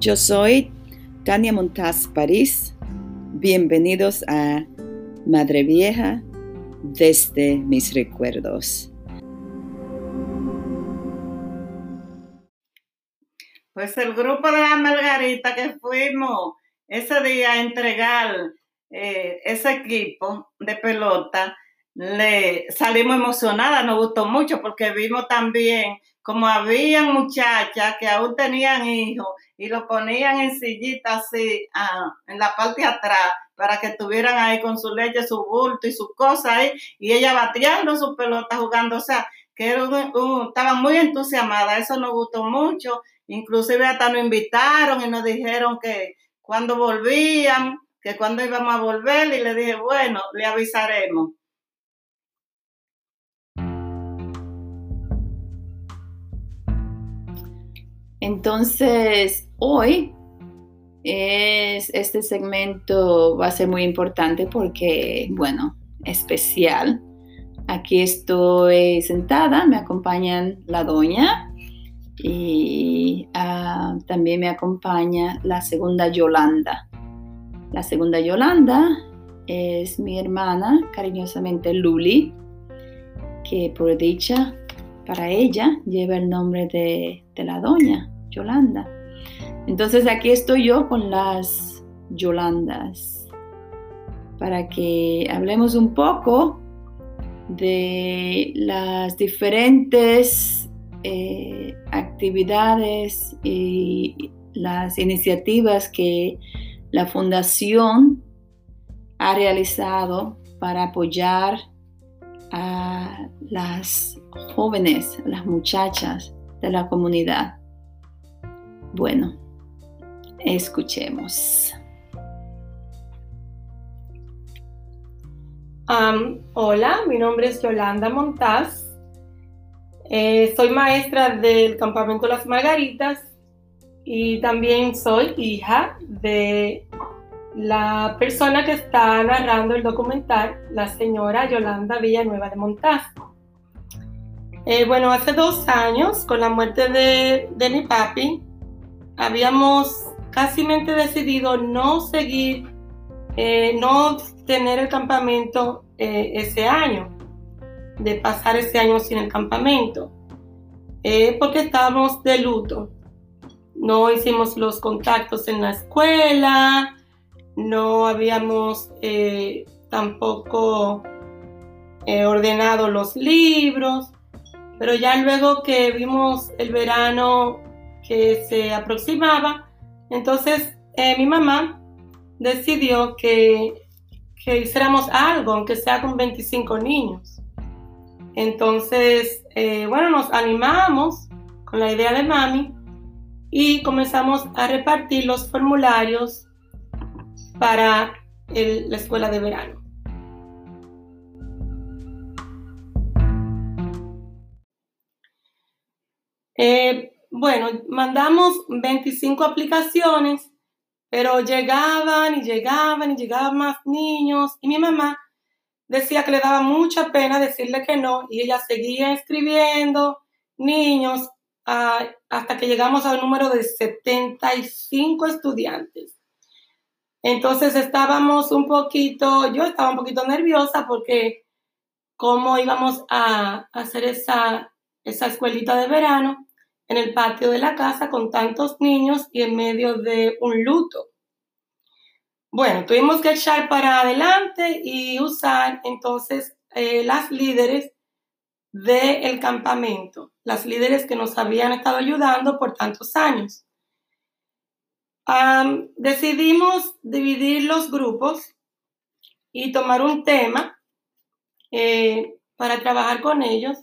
Yo soy Tania Montaz París. Bienvenidos a Madre Vieja desde mis recuerdos. Pues el grupo de la Margarita que fuimos ese día a entregar eh, ese equipo de pelota, le salimos emocionadas, nos gustó mucho porque vimos también como habían muchachas que aún tenían hijos y lo ponían en sillitas así ah, en la parte de atrás para que estuvieran ahí con su leche, su bulto y sus cosas ahí y ella bateando su pelota jugando, o sea, que estaban muy entusiasmadas, eso nos gustó mucho, inclusive hasta nos invitaron y nos dijeron que cuando volvían, que cuando íbamos a volver y le dije, bueno, le avisaremos. Entonces, hoy es, este segmento va a ser muy importante porque, bueno, especial. Aquí estoy sentada, me acompañan la doña y ah, también me acompaña la segunda Yolanda. La segunda Yolanda es mi hermana, cariñosamente Luli, que por dicha para ella lleva el nombre de, de la doña, Yolanda. Entonces aquí estoy yo con las Yolandas para que hablemos un poco de las diferentes eh, actividades y las iniciativas que la fundación ha realizado para apoyar a las jóvenes, las muchachas de la comunidad. Bueno, escuchemos. hola, mi nombre es Yolanda Montaz. Eh, soy maestra del campamento Las Margaritas y también soy hija de la persona que está narrando el documental, la señora Yolanda Villanueva de Montaz. Eh, bueno, hace dos años, con la muerte de, mi papi, habíamos casi decidido no seguir, eh, no tener el campamento eh, ese año, de pasar ese año sin el campamento, porque estábamos de luto. No hicimos los contactos en la escuela, no habíamos tampoco ordenado los libros pero ya luego que vimos el verano que se aproximaba, entonces eh, mi mamá decidió que, que, hiciéramos algo, aunque sea con 25 niños. Entonces, eh, bueno, nos animamos con la idea de mami y comenzamos a repartir los formularios para la escuela de verano. Eh, bueno, mandamos 25 aplicaciones, pero llegaban y llegaban y llegaban más niños y mi mamá decía que le daba mucha pena decirle que no y ella seguía escribiendo niños ah, hasta que llegamos al número de 75 estudiantes. Entonces estábamos un poquito, yo estaba un poquito nerviosa porque cómo íbamos a hacer esa, esa escuelita de verano en el patio de la casa con tantos niños y en medio de un luto. Bueno, tuvimos que echar para adelante y usar entonces eh, las líderes del campamento, las líderes que nos habían estado ayudando por tantos años. decidimos dividir los grupos y tomar un tema eh, para trabajar con ellos.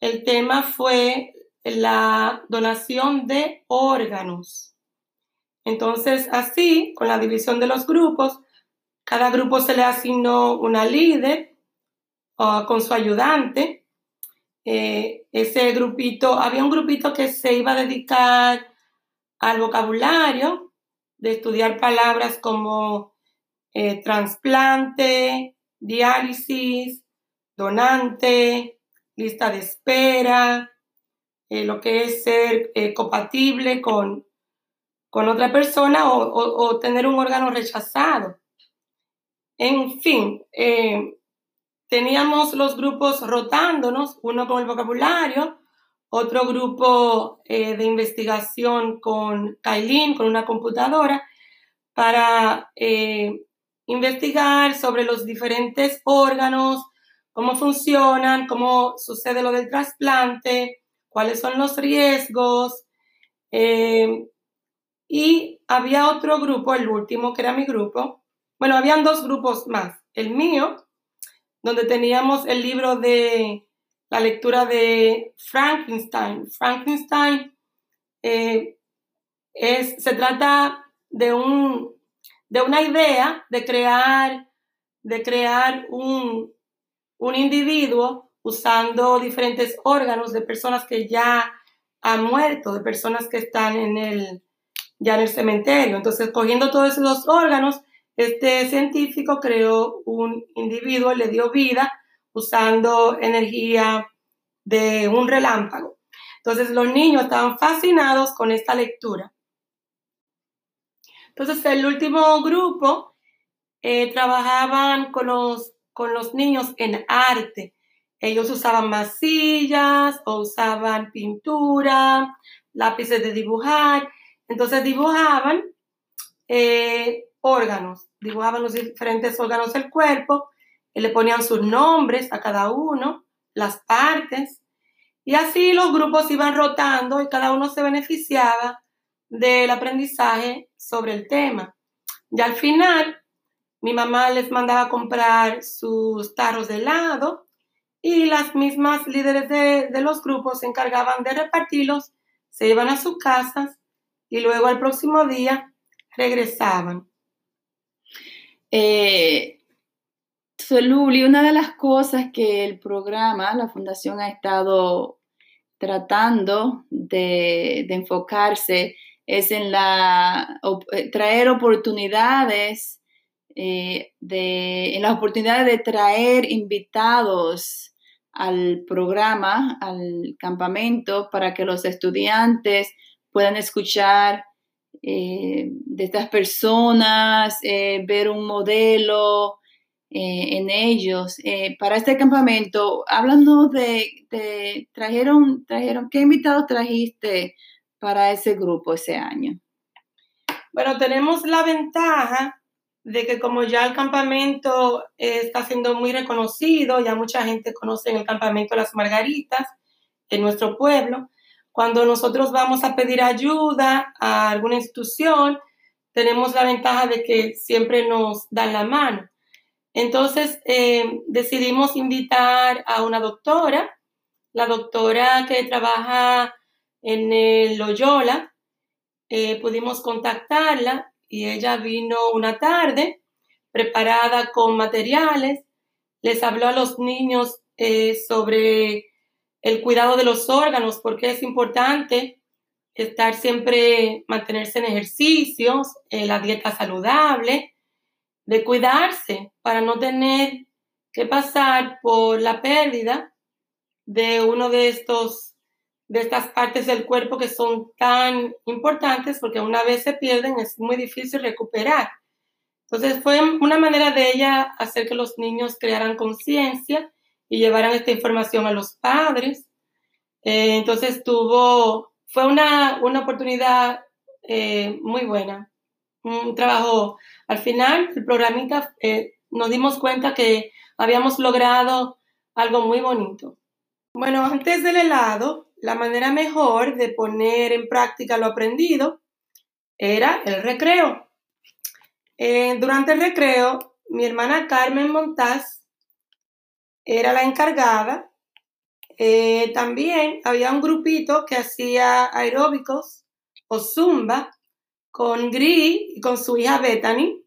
El tema fue la donación de órganos. Entonces, así, con la división de los grupos, cada grupo se le asignó una líder con su ayudante. Eh, ese grupito, había un grupito que se iba a dedicar al vocabulario, de estudiar palabras como eh, trasplante, diálisis, donante, lista de espera, eh, lo que es ser eh, compatible con, con otra persona o, tener un órgano rechazado. En fin, eh, teníamos los grupos rotándonos, uno con el vocabulario, otro grupo de investigación con Kailin, con una computadora, para investigar sobre los diferentes órganos, cómo funcionan, cómo sucede lo del trasplante, cuáles son los riesgos. Eh, y había otro grupo, el último, que era mi grupo. Bueno, habían dos grupos más. El mío, donde teníamos el libro de la lectura de Frankenstein. Frankenstein eh, es, se trata de, un, de una idea de crear, de crear un, un individuo usando diferentes órganos de personas que ya han muerto, de personas que están en el, ya en el cementerio. Entonces, cogiendo todos esos órganos, este científico creó un individuo, le dio vida usando energía de un relámpago. Entonces, los niños estaban fascinados con esta lectura. Entonces, el último grupo eh, trabajaban con los, con los niños en arte. Ellos usaban masillas o usaban pintura, lápices de dibujar. Entonces dibujaban eh, órganos, dibujaban los diferentes órganos del cuerpo, y le ponían sus nombres a cada uno, las partes, y así los grupos iban rotando y cada uno se beneficiaba del aprendizaje sobre el tema. Y al final, mi mamá les mandaba comprar sus tarros de helado y las mismas líderes de, los grupos se encargaban de repartirlos, se iban a sus casas y luego al próximo día regresaban. Eh, una de las cosas que el programa, la fundación ha estado tratando de, de enfocarse es en la, eh, traer oportunidades, eh, de, en la oportunidad de traer invitados al programa, al campamento, para que los estudiantes puedan escuchar eh, de estas personas, ver un modelo en ellos. para este campamento, háblanos de, de, trajeron, trajeron, ¿qué invitados trajiste para ese grupo ese año? Bueno, tenemos la ventaja de que como ya el campamento está siendo muy reconocido, ya mucha gente conoce el campamento Las Margaritas en nuestro pueblo, cuando nosotros vamos a pedir ayuda a alguna institución, tenemos la ventaja de que siempre nos dan la mano. Entonces eh, decidimos invitar a una doctora, la doctora que trabaja en el Loyola, eh, pudimos contactarla y ella vino una tarde preparada con materiales, les habló a los niños eh, sobre el cuidado de los órganos, porque es importante estar siempre, mantenerse en ejercicios, en la dieta saludable, de cuidarse para no tener que pasar por la pérdida de uno de estos de estas partes del cuerpo que son tan importantes porque una vez se pierden es muy difícil recuperar. Entonces fue una manera de ella hacer que los niños crearan conciencia y llevaran esta información a los padres. Eh, entonces tuvo, fue una, una oportunidad eh, muy buena, un trabajo. Al final, el programita, eh, nos dimos cuenta que habíamos logrado algo muy bonito. Bueno, antes del helado, la manera mejor de poner en práctica lo aprendido era el recreo. Eh, durante el recreo, mi hermana Carmen Montaz era la encargada. Eh, también había un grupito que hacía aeróbicos o zumba con Gris y con su hija Bethany.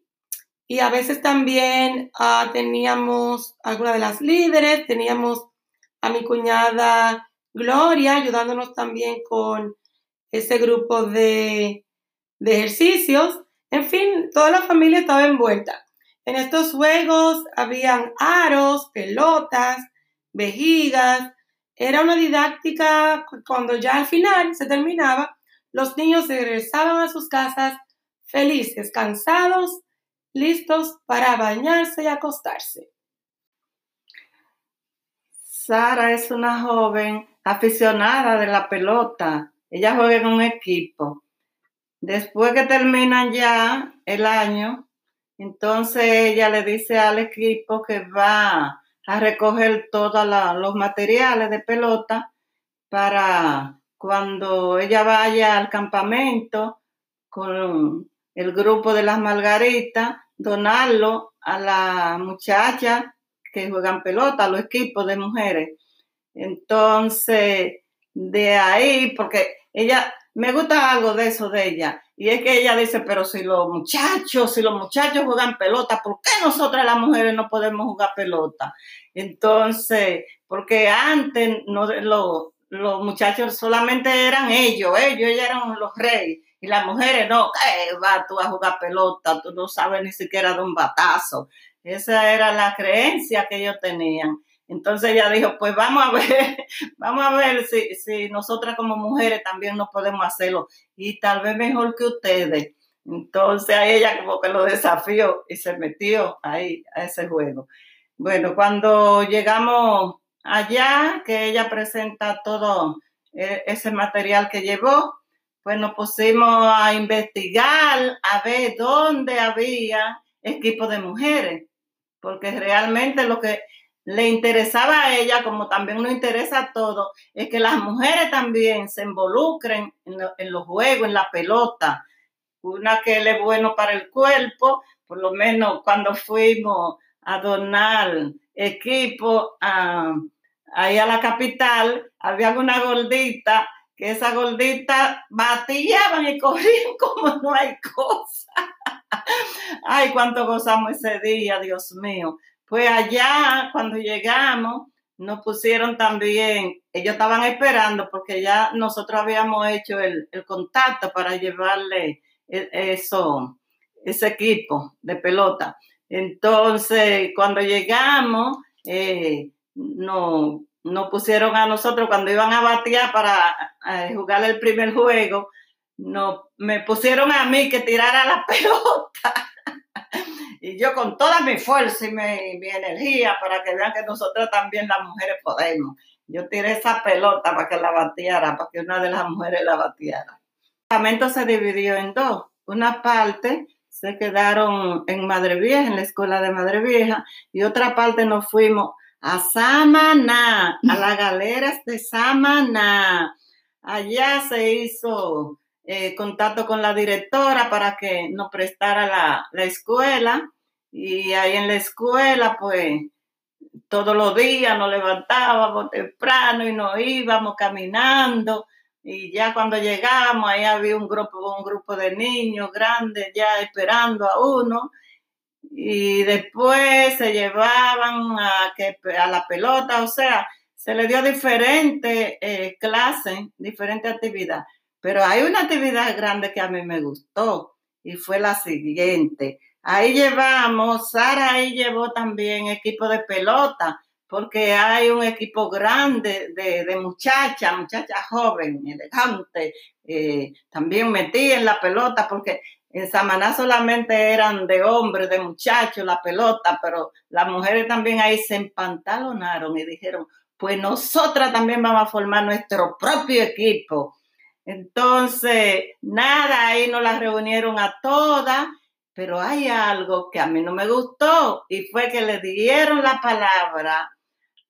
Y a veces también ah, teníamos alguna de las líderes, teníamos a mi cuñada Gloria, ayudándonos también con ese grupo de, ejercicios. En fin, toda la familia estaba envuelta. En estos juegos habían aros, pelotas, vejigas. Era una didáctica cuando ya al final se terminaba. los niños regresaban a sus casas felices, cansados, listos para bañarse y acostarse. Sara es una joven aficionada de la pelota. Ella juega en un equipo. Después que terminan ya el año, entonces ella le dice al equipo que va a recoger todos los materiales de pelota para cuando ella vaya al campamento con el grupo de las margaritas, donarlo a la muchacha que juegan pelota, a los equipos de mujeres. Entonces, de ahí, porque ella, me gusta algo de eso de ella, y es que ella dice, pero si los muchachos, si los muchachos juegan pelota, ¿por qué nosotras las mujeres no podemos jugar pelota? Entonces, porque antes no, los muchachos solamente eran ellos, ellos, ellos eran los reyes. Y las mujeres, no, ¿qué va tú a jugar pelota? Tú no sabes ni siquiera de un batazo. Esa era la creencia que ellos tenían. Entonces ella dijo, pues vamos a ver, vamos a ver si, si nosotras como mujeres también no podemos hacerlo y tal vez mejor que ustedes. Entonces a ella como que lo desafió y se metió ahí a ese juego. Bueno, cuando llegamos allá, que ella presenta todo eh, ese material que llevó, pues nos pusimos a investigar, a ver dónde había equipos de mujeres, porque realmente lo que le interesaba a ella, como también nos interesa a todos, es que las mujeres también se involucren en, en los juegos, en la pelota. Una que le es bueno para el cuerpo, por lo menos cuando fuimos a donar equipo a, ahí a la capital, había una gordita, que esa gordita batillaban y corrían como no hay cosa. Ay, cuánto gozamos ese día, Dios mío. Pues allá, cuando llegamos, nos pusieron también, ellos estaban esperando porque ya nosotros habíamos hecho el, contacto para llevarle e, eso, ese equipo de pelota. Entonces, cuando llegamos, eh, nos pusieron a nosotros cuando iban a batear para eh, jugar el primer juego, no, me pusieron a mí que tirara la pelota. Y yo con toda mi fuerza y mi, energía para que vean que nosotros también las mujeres podemos. Yo tiré esa pelota para que la batiera, para que una de las mujeres la batiera. El campamento se dividió en dos. Una parte se quedaron en Madre Vieja, en la escuela de Madre Vieja, y otra parte nos fuimos a Samaná, a las galeras de Samaná. Allá se hizo eh, contacto con la directora para que nos prestara la, la escuela y ahí en la escuela pues todos los días nos levantábamos temprano y nos íbamos caminando y ya cuando llegamos, ahí había un grupo, un grupo de niños grandes ya esperando a uno. Y después se llevaban a, que, a la pelota, o sea, se le dio diferentes eh, clases, diferentes actividades. Pero hay una actividad grande que a mí me gustó y fue la siguiente. Ahí llevamos, Sara ahí llevó también equipo de pelota porque hay un equipo grande de, de muchachas, muchachas jóvenes, elegantes, eh, también metí en la pelota, porque en Samaná solamente eran de hombres, de muchachos, la pelota, pero las mujeres también ahí se empantalonaron y dijeron, pues nosotras también vamos a formar nuestro propio equipo. Entonces, nada, ahí nos las reunieron a todas, pero hay algo que a mí no me gustó y fue que le dieron la palabra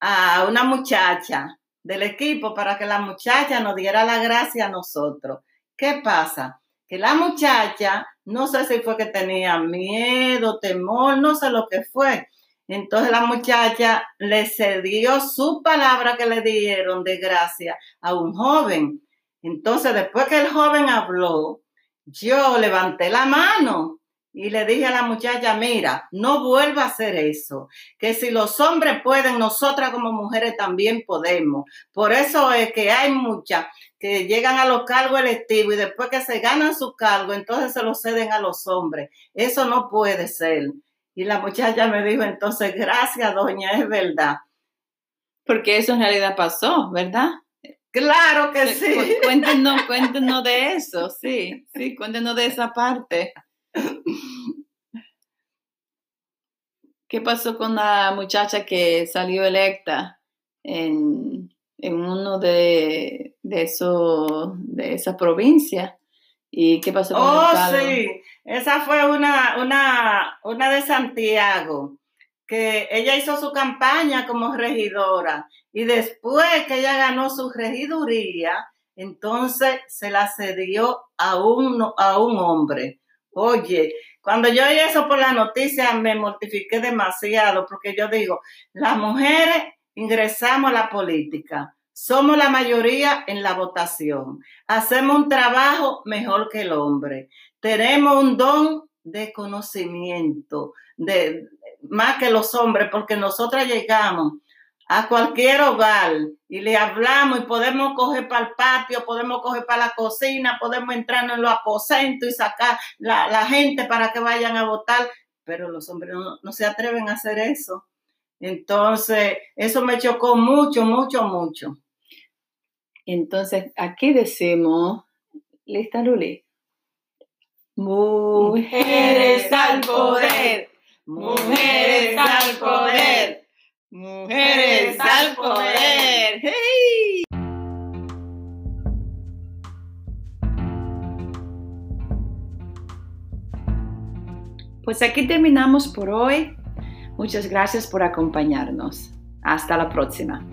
a una muchacha del equipo para que la muchacha nos diera la gracia a nosotros. ¿Qué pasa? Que la muchacha, no sé si fue que tenía miedo, temor, no sé lo que fue. Entonces la muchacha le cedió su palabra que le dieron de gracia a un joven. Entonces después que el joven habló, yo levanté la mano y le dije a la muchacha, mira, no vuelva a hacer eso, que si los hombres pueden, nosotras como mujeres también podemos. Por eso es que hay muchas que llegan a los cargos electivos y después que se ganan su cargo, entonces se lo ceden a los hombres. Eso no puede ser. Y la muchacha me dijo, entonces, gracias, doña, es verdad. Porque eso en realidad pasó, ¿verdad? Claro que sí. Cuéntenos, cuéntenos de eso, sí, sí, cuéntenos de esa parte. ¿Qué pasó con la muchacha que salió electa en, en uno de, de, eso, de esa provincia? ¿Y qué pasó con Oh, sí, esa fue una, una, una de Santiago, que ella hizo su campaña como regidora y después que ella ganó su regiduría, entonces se la cedió a un, a un hombre. Oye, cuando yo oí eso por la noticia me mortifiqué demasiado porque yo digo, las mujeres ingresamos a la política, somos la mayoría en la votación, hacemos un trabajo mejor que el hombre, tenemos un don de conocimiento, de, más que los hombres, porque nosotras llegamos a cualquier hogar y le hablamos y podemos coger para el patio, podemos coger para la cocina, podemos entrar en los aposentos y sacar la, la gente para que vayan a votar, pero los hombres no, no, se atreven a hacer eso. Entonces, eso me chocó mucho, mucho, mucho. Entonces, aquí decimos, ¿lista Luli? Mujeres al poder, mujeres al poder. Mujeres al poder. Pues aquí terminamos por hoy. Muchas gracias por acompañarnos. Hasta la próxima.